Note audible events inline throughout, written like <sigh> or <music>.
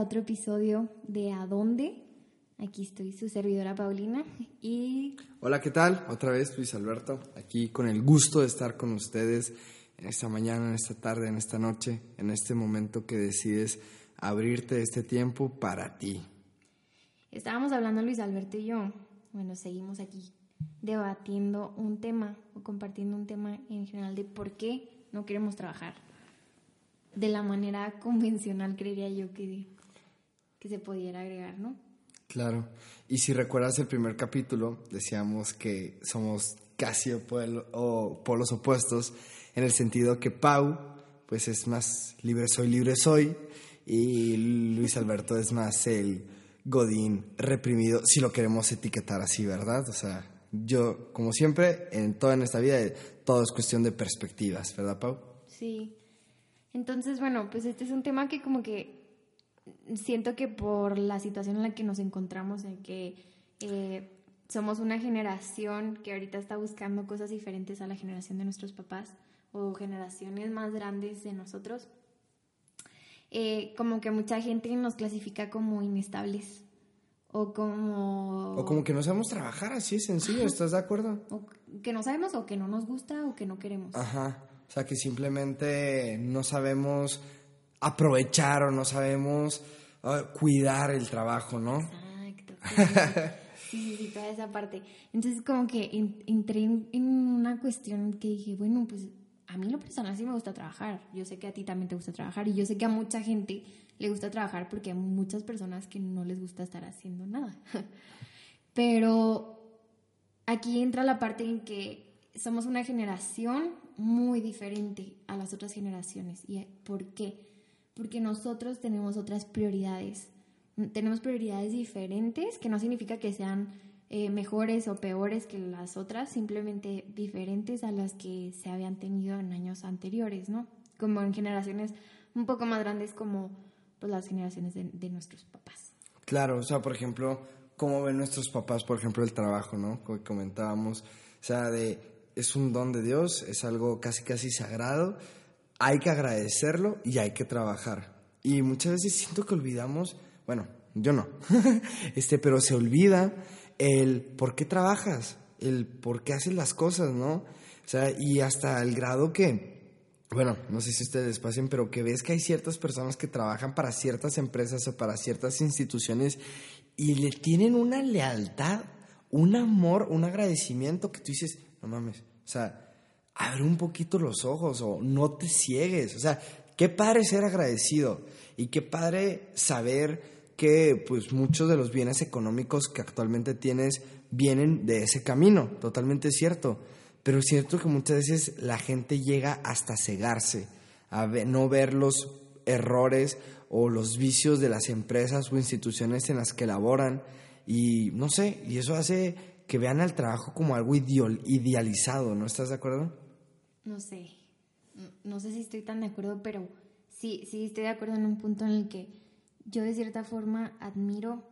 a otro episodio de ¿A dónde? Aquí estoy, su servidora Paulina y... Hola, ¿qué tal? Otra vez Luis Alberto, aquí con el gusto de estar con ustedes en esta mañana, en esta tarde, en esta noche, en este momento que decides abrirte este tiempo para ti. Estábamos hablando Luis Alberto y yo, bueno, seguimos aquí debatiendo un tema o compartiendo un tema en general de por qué no queremos trabajar de la manera <laughs> convencional, creería yo que, que se pudiera agregar, ¿no? Claro. Y si recuerdas el primer capítulo, decíamos que somos casi o polos opuestos, en el sentido que Pau, pues es más libre soy, libre soy, y Luis Alberto es más el Godín reprimido, si lo queremos etiquetar así, ¿verdad? O sea, yo, como siempre, en toda esta vida, todo es cuestión de perspectivas, ¿verdad, Pau? Sí. Entonces, bueno, pues este es un tema que como que siento que por la situación en la que nos encontramos, en que eh, somos una generación que ahorita está buscando cosas diferentes a la generación de nuestros papás o generaciones más grandes de nosotros, eh, como que mucha gente nos clasifica como inestables o como... O como que no sabemos trabajar, así es sencillo, ¿estás de acuerdo? O que no sabemos o que no nos gusta o que no queremos. Ajá. O sea, que simplemente no sabemos aprovechar o no sabemos ah, cuidar el trabajo, ¿no? Exacto. Sí, sí, toda esa parte. Entonces, como que entré en, una cuestión que dije, bueno, pues a mí lo personal sí me gusta trabajar. Yo sé que a ti también te gusta trabajar y yo sé que a mucha gente le gusta trabajar porque hay muchas personas que no les gusta estar haciendo nada. <laughs> Pero aquí entra la parte en que somos una generación muy diferente a las otras generaciones. ¿Y por qué? Porque nosotros tenemos otras prioridades. Tenemos prioridades diferentes, que no significa que sean eh, mejores o peores que las otras, simplemente diferentes a las que se habían tenido en años anteriores, ¿no? Como en generaciones un poco más grandes como pues, las generaciones de, de nuestros papás. Claro, o sea, por ejemplo, cómo ven nuestros papás, por ejemplo, el trabajo, ¿no? Como comentábamos, o sea, de es un don de Dios, es algo casi casi sagrado, hay que agradecerlo y hay que trabajar. Y muchas veces siento que olvidamos, bueno, yo no, <laughs> este, pero se olvida el por qué trabajas, el por qué haces las cosas, ¿no? O sea, y hasta el grado que, bueno, no sé si ustedes pasen, pero que ves que hay ciertas personas que trabajan para ciertas empresas o para ciertas instituciones y le tienen una lealtad, un amor, un agradecimiento que tú dices, no mames, o sea, abre un poquito los ojos o no te ciegues. O sea, qué padre ser agradecido y qué padre saber que pues muchos de los bienes económicos que actualmente tienes vienen de ese camino, totalmente cierto. Pero es cierto que muchas veces la gente llega hasta cegarse, a no ver los errores o los vicios de las empresas o instituciones en las que laboran y no sé, y eso hace que vean al trabajo como algo idealizado, ¿no estás de acuerdo? No sé, no sé si estoy tan de acuerdo, pero sí, sí estoy de acuerdo en un punto en el que yo de cierta forma admiro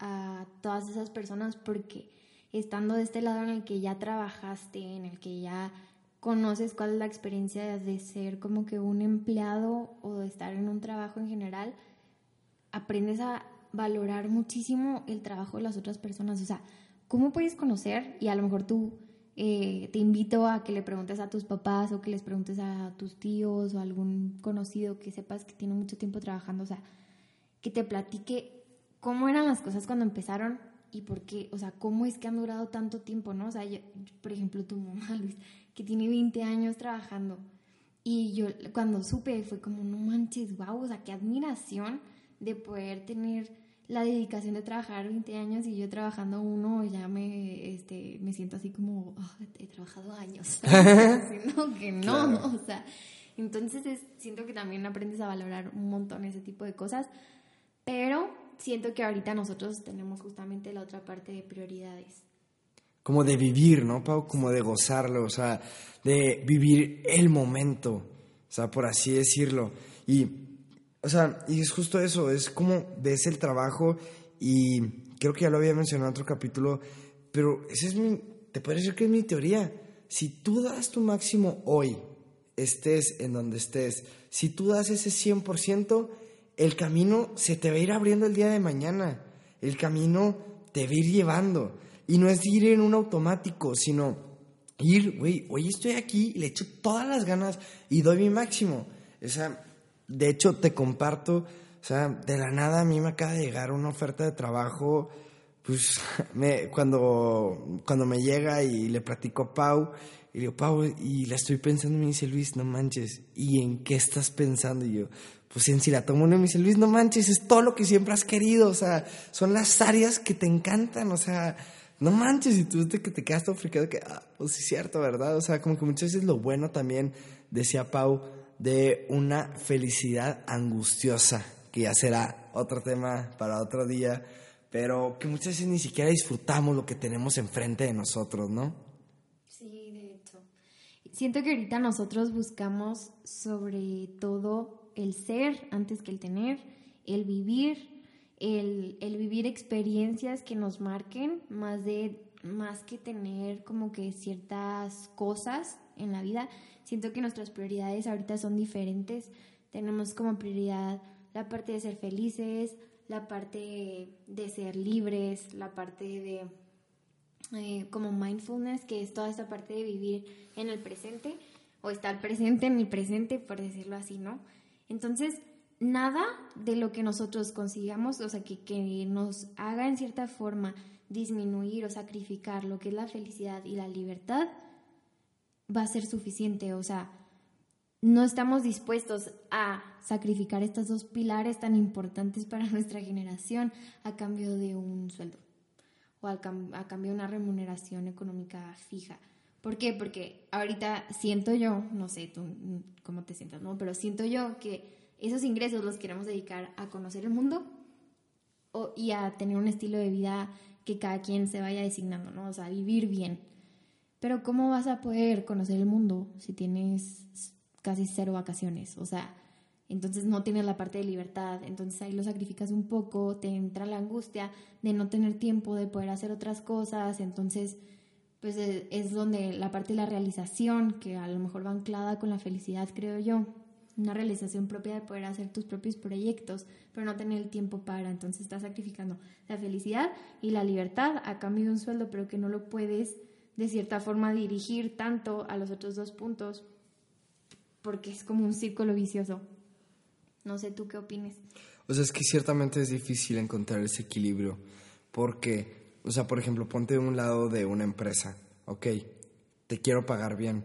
a todas esas personas porque estando de este lado en el que ya trabajaste, en el que ya conoces cuál es la experiencia de ser como que un empleado o de estar en un trabajo en general, aprendes a valorar muchísimo el trabajo de las otras personas. O sea, ¿cómo puedes conocer? Y a lo mejor tú eh, te invito a que le preguntes a tus papás o que les preguntes a tus tíos o a algún conocido que sepas que tiene mucho tiempo trabajando, o sea, que te platique cómo eran las cosas cuando empezaron y por qué, o sea, cómo es que han durado tanto tiempo, ¿no? O sea, por ejemplo, tu mamá, <laughs> Luis, que tiene 20 años trabajando. Y yo cuando supe fue como, no manches, wow, o sea, qué admiración de poder tener la dedicación de trabajar 20 años y yo trabajando uno ya me, este, me siento así como, ah, he trabajado años, <laughs> no, que no, o sea, entonces siento que también aprendes a valorar un montón ese tipo de cosas, pero siento que ahorita nosotros tenemos justamente la otra parte de prioridades. Como de vivir, ¿no, Pau? Como de gozarlo, o sea, de vivir el momento, o sea, por así decirlo. Y o sea, y es justo eso, es como ves el trabajo y creo que ya lo había mencionado en otro capítulo, pero ese es mi, te puede decir que es mi teoría. Si tú das tu máximo hoy, estés en donde estés, si tú das ese 100%, el camino se te va a ir abriendo el día de mañana. El camino te va a ir llevando. Y no es ir en un automático, sino ir, güey, hoy estoy aquí, le echo todas las ganas y doy mi máximo. O sea, de hecho, te comparto, o sea, de la nada a mí me acaba de llegar una oferta de trabajo, pues <laughs> cuando, cuando me llega y le platico a Pau, y le digo, Pau, y la estoy pensando, me dice Luis, no manches, ¿y en qué estás pensando? Y yo, pues en si la tomo me dice Luis, no manches, es todo lo que siempre has querido, o sea, son las áreas que te encantan, o sea, no manches, y tú que te quedas todo que, ah, pues sí cierto, ¿verdad? O sea, como que muchas veces lo bueno también, decía Pau, de una felicidad angustiosa, que ya será otro tema para otro día, pero que muchas veces ni siquiera disfrutamos lo que tenemos enfrente de nosotros, ¿no? Siento que ahorita nosotros buscamos sobre todo el ser antes que el tener, el vivir, el, vivir experiencias que nos marquen, más, de, más que tener como que ciertas cosas en la vida. Siento que nuestras prioridades ahorita son diferentes. Tenemos como prioridad la parte de ser felices, la parte de ser libres, la parte de eh, como mindfulness, que es toda esta parte de vivir en el presente o estar presente en el presente, por decirlo así, ¿no? Entonces, nada de lo que nosotros consigamos, o sea, que, que nos haga en cierta forma disminuir o sacrificar lo que es la felicidad y la libertad, va a ser suficiente, o sea, no estamos dispuestos a sacrificar estos dos pilares tan importantes para <laughs> nuestra generación a cambio de un sueldo o a, cambio de una remuneración económica fija. ¿Por qué? Porque ahorita siento yo, no sé tú cómo te sientas, ¿no? Pero siento yo que esos ingresos los queremos dedicar a conocer el mundo o, y a tener un estilo de vida que cada quien se vaya designando, ¿no? O sea, vivir bien. Pero ¿cómo vas a poder conocer el mundo si tienes casi cero vacaciones? O sea, entonces no tienes la parte de libertad, entonces ahí lo sacrificas un poco, te entra la angustia de no tener tiempo de poder hacer otras cosas, entonces pues e, es donde la parte de la realización, que a lo mejor va anclada con la felicidad, creo yo, una realización propia de poder hacer tus propios proyectos, pero no tener el tiempo para, entonces estás sacrificando la felicidad y la libertad a cambio de un sueldo, pero que no lo puedes de cierta forma dirigir tanto a los otros dos puntos, porque es como un círculo vicioso. No sé tú qué opines. O sea, es que ciertamente es difícil encontrar ese equilibrio. Porque, o sea, por ejemplo, ponte de un lado de una empresa. Ok, te quiero pagar bien.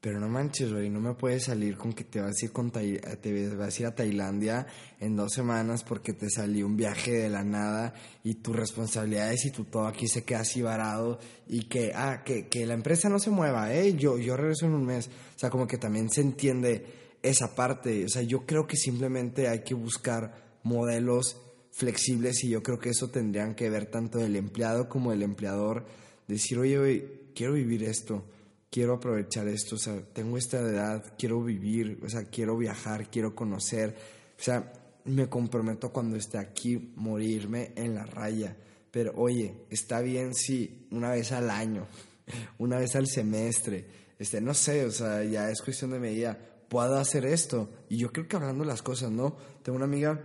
Pero no manches, güey, no me puedes salir con que te vas a ir con te vas a ir a Tailandia en dos semanas porque te salió un viaje de la nada y tus responsabilidades y tu todo aquí se queda así varado y que, ah, que, que la empresa no se mueva, eh, yo, yo regreso en un mes. O sea, como que también se entiende esa parte. O sea, yo creo que simplemente hay que buscar modelos flexibles y yo creo que eso tendrían que ver tanto del empleado como del empleador. Decir, oye, quiero vivir esto, quiero aprovechar esto, o sea, tengo esta edad, quiero vivir, o sea, quiero viajar, quiero conocer. O sea, me comprometo cuando esté aquí morirme en la raya. Pero oye, está bien si una vez al año, <laughs> una vez al semestre, este, no sé, o sea, ya es cuestión de medida pueda hacer esto. Y yo creo que hablando las cosas, ¿no? Tengo una amiga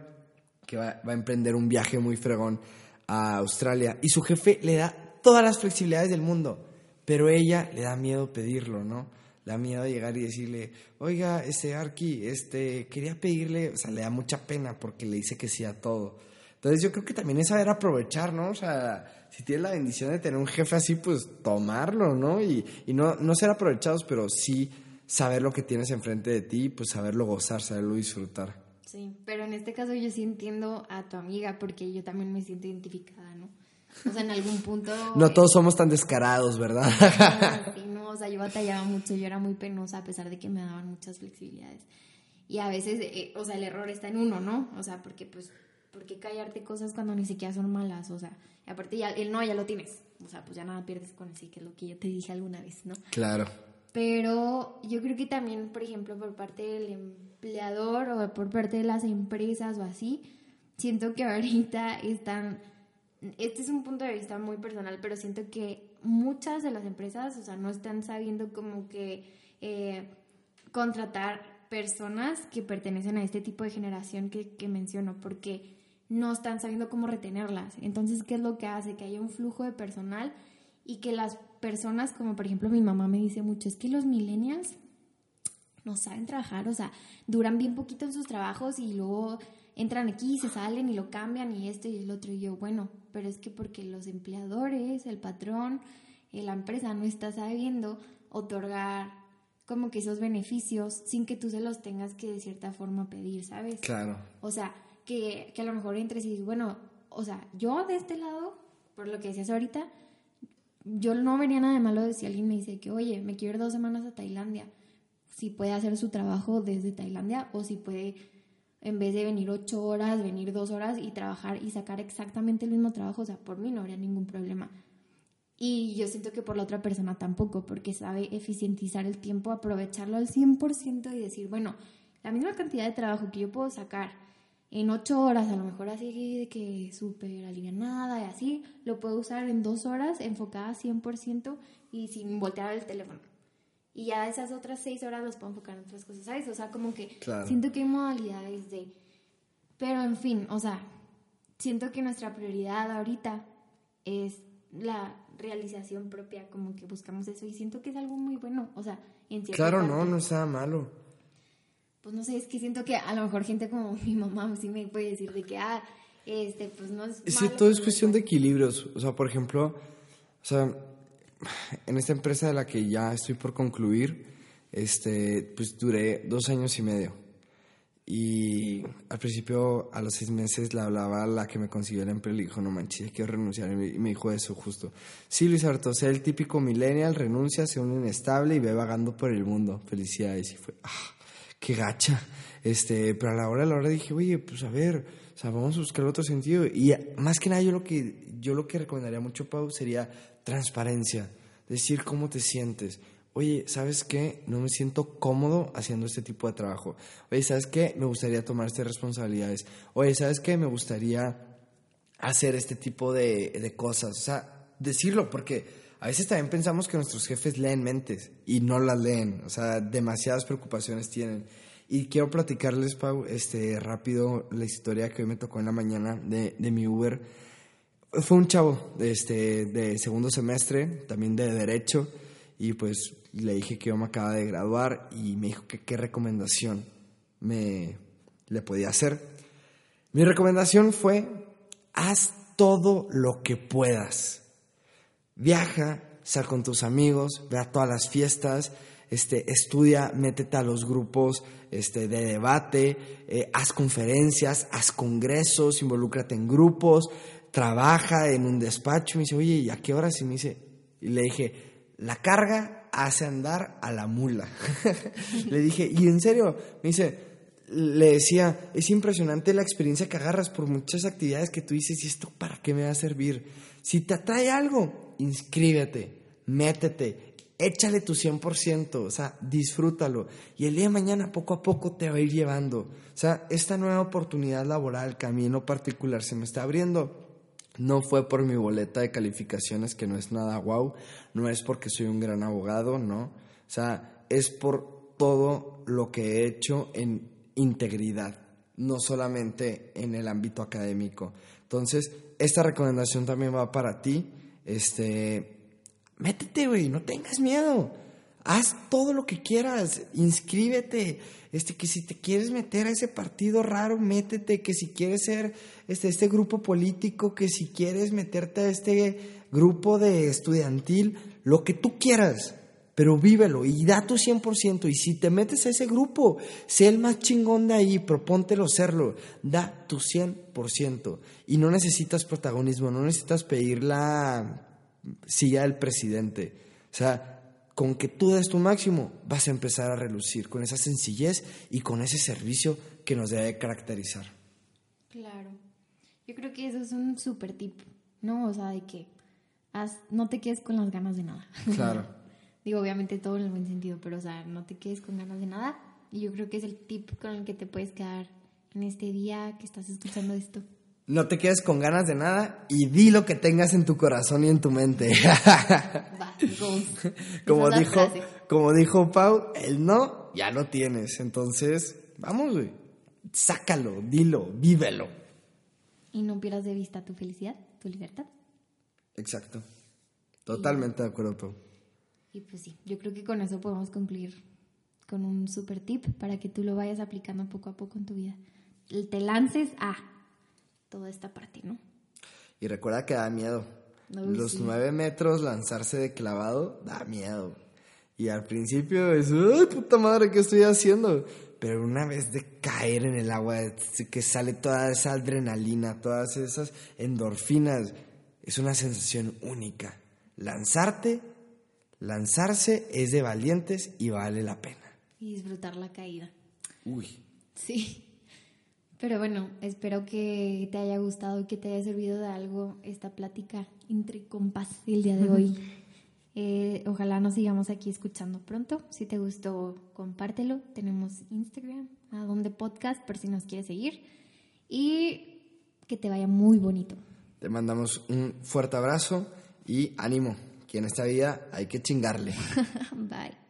que va, a emprender un viaje muy fregón a Australia y su jefe le da todas las flexibilidades del mundo, pero ella le da miedo pedirlo, ¿no? Le da miedo llegar y decirle, oiga, este Arki, este, quería pedirle, o sea, le da mucha pena porque le dice que sí a todo. Entonces yo creo que también es saber aprovechar, ¿no? O sea, si tienes la bendición de tener un jefe así, pues tomarlo, ¿no? Y, y no, no ser aprovechados, pero sí saber lo que tienes enfrente de ti, pues saberlo gozar, saberlo disfrutar. Sí, pero en este caso yo sí entiendo a tu amiga porque yo también me siento identificada. O sea, en algún punto... no todos somos tan descarados, ¿verdad? sí, no, o sea, yo batallaba mucho, yo era muy penosa a pesar de que me daban muchas flexibilidades. Y a veces, eh, o sea, el error está en uno, ¿no? O sea, porque pues, ¿por qué callarte cosas cuando ni siquiera son malas? O sea, y aparte ya, el no ya lo tienes. O sea, pues ya nada pierdes con el sí, que es lo que yo te dije alguna vez, ¿no? Claro. Pero yo creo que también, por ejemplo, por parte del empleador o por parte de las empresas o así, siento que ahorita están, este es un punto de vista muy personal, pero siento que muchas de las empresas, o sea, no están sabiendo como que eh, contratar personas que pertenecen a este tipo de generación que, que menciono, porque no están sabiendo cómo retenerlas. Entonces, ¿qué es lo que hace? Que haya un flujo de personal y que las personas, como por ejemplo mi mamá me dice mucho, es que los millennials no saben trabajar, o sea, duran bien poquito en sus trabajos y luego entran aquí y se salen y lo cambian y esto y el otro. Y yo, bueno, pero es que porque los empleadores, el patrón, eh, la empresa no está sabiendo otorgar como que esos beneficios sin que tú se los tengas que de cierta forma pedir, ¿sabes? Claro. O sea, que, que a lo mejor entres y dices, bueno, o sea, yo de este lado, por lo que decías ahorita, yo no vería nada de malo de si alguien me dice que, oye, me quiero ir dos semanas a Tailandia, si puede hacer su trabajo desde Tailandia o si puede, en vez de venir ocho horas, venir dos horas y trabajar y sacar exactamente el mismo trabajo, o sea, por mí no habría ningún problema. Y yo siento que por la otra persona tampoco, porque sabe eficientizar el tiempo, aprovecharlo al 100% y decir, bueno, la misma cantidad de trabajo que yo puedo sacar en ocho horas, a lo mejor así de que súper alivianada y así, lo puedo usar en dos horas enfocada 100% y sin voltear el teléfono. Y ya esas otras seis horas las puedo enfocar en otras cosas, ¿sabes? O sea, como que siento que hay modalidades de... Pero en fin, o sea, siento que nuestra prioridad ahorita es la realización propia, como que buscamos eso y siento que es algo muy bueno, o sea, en cierta Claro, no, no está malo pues no sé, es que siento que a lo mejor gente como <laughs> mi mamá sí me puede decir de que, ah, este, pues no es... Es que todo es cuestión de equilibrios. O sea, por ejemplo, o sea, en esta empresa de la que ya estoy por concluir, este, pues duré dos años y medio. Y al principio, a los seis meses, le hablaba a la que me consiguió el empleo y le dijo, no manches, quiero renunciar. Y me dijo eso justo. Sí, Luis Alberto, sea el típico millennial, renuncia, sea un inestable y ve vagando por el mundo. Felicidades. Y fue, ah, qué gacha. Este, pero a la hora de la hora dije, oye, pues a ver, o sea, vamos a buscar otro sentido. Y más que nada, yo lo que, yo lo que recomendaría mucho, Pau, sería transparencia. Decir cómo te sientes. Oye, ¿sabes qué? No me siento cómodo haciendo este tipo de trabajo. Oye, ¿sabes qué? Me gustaría tomar estas responsabilidades. Oye, ¿sabes qué? Me gustaría hacer este tipo de, de cosas. O sea, decirlo, porque a veces también pensamos que nuestros jefes leen mentes y no las leen, o sea, demasiadas preocupaciones tienen. Y quiero platicarles, Pau, este, rápido la historia que hoy me tocó en la mañana de, de mi Uber. Fue un chavo este, de segundo semestre, también de Derecho, y pues le dije que yo me acaba de graduar y me dijo que qué recomendación me le podía hacer. Mi recomendación fue, haz todo lo que puedas Viaja, sal con tus amigos, ve a todas las fiestas, este, estudia, métete a los grupos este, de debate, eh, haz conferencias, haz congresos, involúcrate en grupos, trabaja en un despacho. Me dice, oye, ¿y a qué horas? Y me dice, y le dije, la carga hace andar a la mula. <laughs> le dije, y en serio, me dice, le decía, es impresionante la experiencia que agarras por muchas actividades que tú dices, ¿y esto para qué me va a servir? Si te atrae algo, inscríbete, métete, échale tu 100%, o sea, disfrútalo. Y el día de mañana poco a poco te va a ir llevando. O sea, esta nueva oportunidad laboral que particular se me está abriendo, no fue por mi boleta de calificaciones, que no es nada guau, no es porque soy un gran abogado, no. O sea, es por todo lo que he hecho en integridad, no solamente en el ámbito académico. Entonces, esta recomendación también va para ti este, métete, güey, no tengas miedo. Haz todo lo que quieras, inscríbete. Este, que si te quieres meter a ese partido raro, métete. Que si quieres ser este, este grupo político, que si quieres meterte a este grupo de estudiantil, lo que tú quieras, pero vívelo y da tu 100%. Y si te metes a ese grupo, sé el más chingón de ahí, propóntelo serlo, da tu 100%. Y no necesitas protagonismo, no necesitas pedir la silla del presidente. O sea, con que tú des tu máximo, vas a empezar a relucir con esa sencillez y con ese servicio que nos debe caracterizar. Claro. Yo creo que eso es un súper tip, ¿no? O sea, de que no te quedes con las ganas de nada. <laughs> Claro. Digo, obviamente todo en el buen sentido, pero o sea, no te quedes con ganas de nada. Y yo creo que es el tip con el que te puedes quedar en este día que estás escuchando esto. No te quedes con ganas de nada y di lo que tengas en tu corazón y en tu mente. <laughs> como dijo, como dijo Pau, el no ya lo tienes. Entonces, vamos, güey. Sácalo, dilo, vívelo. Y no pierdas de vista tu felicidad, tu libertad. Exacto. Totalmente de acuerdo, tú. Y pues sí, yo creo que con eso podemos cumplir con un super tip para que tú lo vayas aplicando poco a poco en tu vida. Te lances a toda esta parte, ¿no? Y recuerda que da miedo. Los nueve metros lanzarse de clavado da miedo. Y al principio es, ¡ay, puta madre, qué estoy haciendo! Pero una vez de caer en el agua, que sale toda esa adrenalina, todas esas endorfinas, es una sensación única. Lanzarte, lanzarse es de valientes y vale la pena. Y disfrutar la caída. Uy. Sí. Pero bueno, espero que te haya gustado y que te haya servido de algo esta plática entre compas el día de hoy. Eh, ojalá nos sigamos aquí escuchando pronto. Si te gustó, compártelo. Tenemos Instagram, a donde podcast, por si nos quieres seguir. Y que te vaya muy bonito. Te mandamos un fuerte abrazo y ánimo, que en esta vida hay que chingarle. <laughs> Bye.